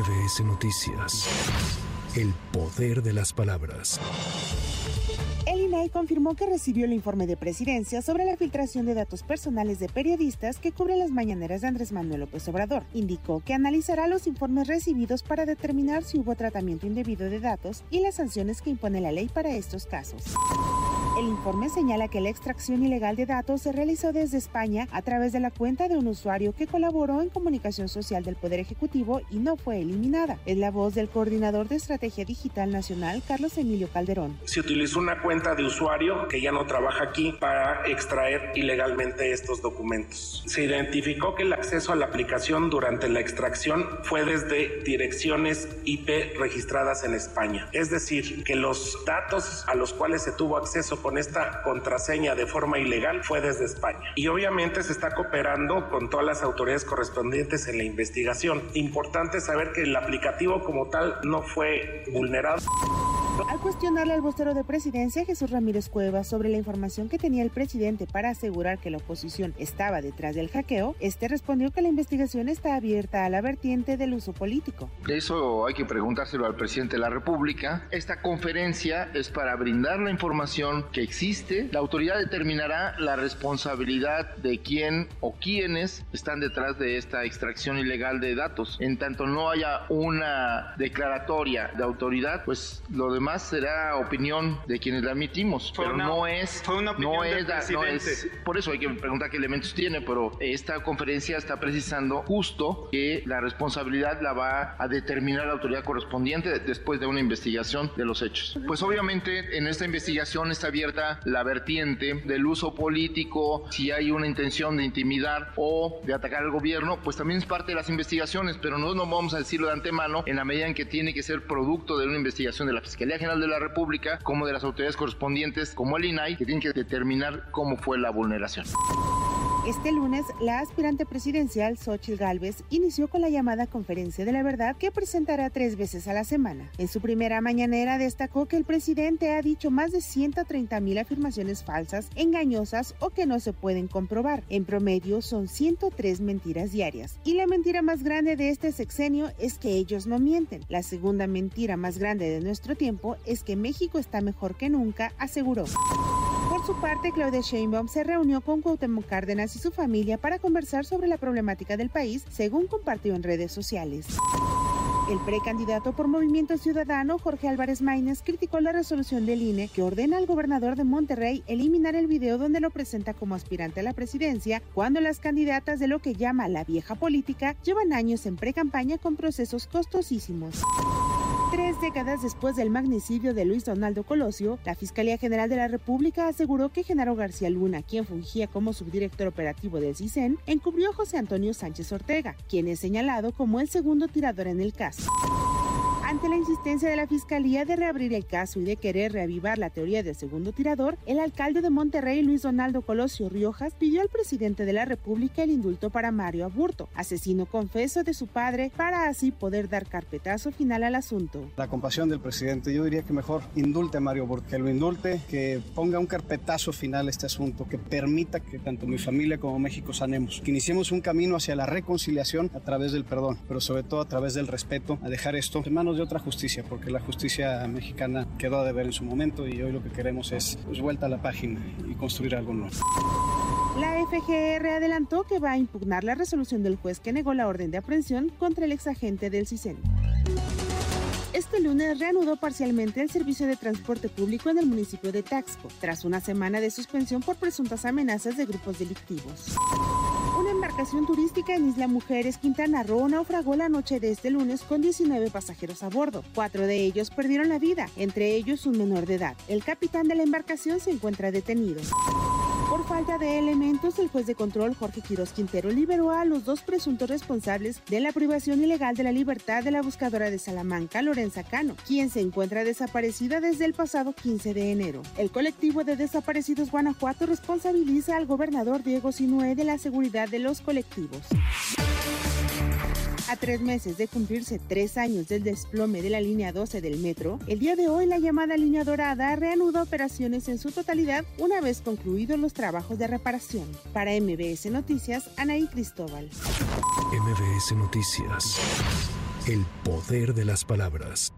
MBS Noticias. El poder de las palabras. El INAI confirmó que recibió el informe de presidencia sobre la filtración de datos personales de periodistas que cubren las mañaneras de Andrés Manuel López Obrador. Indicó que analizará los informes recibidos para determinar si hubo tratamiento indebido de datos y las sanciones que impone la ley para estos casos. El informe señala que la extracción ilegal de datos se realizó desde España a través de la cuenta de un usuario que colaboró en comunicación social del Poder Ejecutivo y no fue eliminada. Es la voz del coordinador de Estrategia Digital Nacional, Carlos Emilio Calderón. Se utilizó una cuenta de usuario que ya no trabaja aquí para extraer ilegalmente estos documentos. Se identificó que el acceso a la aplicación durante la extracción fue desde direcciones IP registradas en España. Es decir, que los datos a los cuales se tuvo acceso con esta contraseña de forma ilegal fue desde España. Y obviamente se está cooperando con todas las autoridades correspondientes en la investigación. Importante saber que el aplicativo como tal no fue vulnerado. Al cuestionarle al vocero de presidencia, Jesús Ramírez Cuevas, sobre la información que tenía el presidente para asegurar que la oposición estaba detrás del hackeo, este respondió que la investigación está abierta a la vertiente del uso político. Eso hay que preguntárselo al presidente de la República. Esta conferencia es para brindar la información que existe. La autoridad determinará la responsabilidad de quién o quiénes están detrás de esta extracción ilegal de datos. En tanto no haya una declaratoria de autoridad, pues lo demás será opinión de quienes la emitimos, pero no es, fue una opinión no, del es, la- no es- presidente. por eso hay que preguntar qué elementos tiene, pero esta conferencia está precisando justo que la responsabilidad la va a determinar la autoridad correspondiente después de una investigación de los hechos. Pues obviamente en esta investigación está abierta la vertiente del uso político, si hay una intención de intimidar o de atacar al gobierno, pues también es parte de las investigaciones, pero no no vamos a decirlo de antemano en la medida en que tiene que ser producto de una investigación de la Fiscalía General de la República, como de las autoridades correspondientes, como el INAI, que tienen que determinar cómo fue la vulneración. Este lunes, la aspirante presidencial Xochitl Gálvez inició con la llamada Conferencia de la Verdad que presentará tres veces a la semana. En su primera mañanera destacó que el presidente ha dicho más de 130 mil afirmaciones falsas, engañosas o que no se pueden comprobar. En promedio son 103 mentiras diarias. Y la mentira más grande de este sexenio es que ellos no mienten. La segunda mentira más grande de nuestro tiempo es que México está mejor que nunca, aseguró. Su parte, Claudia Sheinbaum se reunió con Cuauhtémoc Cárdenas y su familia para conversar sobre la problemática del país, según compartió en redes sociales. El precandidato por Movimiento Ciudadano, Jorge Álvarez Maínez, criticó la resolución del INE que ordena al gobernador de Monterrey eliminar el video donde lo presenta como aspirante a la presidencia, cuando las candidatas de lo que llama la vieja política llevan años en precampaña con procesos costosísimos. Tres décadas después del magnicidio de Luis Donaldo Colosio, la Fiscalía General de la República aseguró que Genaro García Luna, quien fungía como subdirector operativo del CISEN, encubrió a José Antonio Sánchez Ortega, quien es señalado como el segundo tirador en el caso. Ante la insistencia de la Fiscalía de reabrir el caso y de querer reavivar la teoría del segundo tirador, el alcalde de Monterrey, Luis Donaldo Colosio Riojas, pidió al presidente de la República el indulto para Mario Aburto, asesino confeso de su padre, para así poder dar carpetazo final al asunto. La compasión del presidente, yo diría que mejor indulte a Mario Burke, que lo indulte, que ponga un carpetazo final a este asunto, que permita que tanto mi familia como México sanemos, que iniciemos un camino hacia la reconciliación a través del perdón, pero sobre todo a través del respeto, a dejar esto en manos otra justicia, porque la justicia mexicana quedó a deber en su momento y hoy lo que queremos es pues, vuelta a la página y construir algo nuevo. La FGR adelantó que va a impugnar la resolución del juez que negó la orden de aprehensión contra el exagente del CISEN. Este lunes reanudó parcialmente el servicio de transporte público en el municipio de Taxco, tras una semana de suspensión por presuntas amenazas de grupos delictivos. Embarcación turística en Isla Mujeres, Quintana Roo, naufragó la noche de este lunes con 19 pasajeros a bordo. Cuatro de ellos perdieron la vida, entre ellos un menor de edad. El capitán de la embarcación se encuentra detenido. Falta de elementos, el juez de control Jorge Quiroz Quintero liberó a los dos presuntos responsables de la privación ilegal de la libertad de la buscadora de Salamanca, Lorenza Cano, quien se encuentra desaparecida desde el pasado 15 de enero. El colectivo de desaparecidos Guanajuato responsabiliza al gobernador Diego Sinué de la seguridad de los colectivos. A tres meses de cumplirse tres años del desplome de la línea 12 del metro, el día de hoy la llamada línea dorada reanuda operaciones en su totalidad una vez concluidos los trabajos de reparación. Para MBS Noticias, Anaí Cristóbal. MBS Noticias. El poder de las palabras.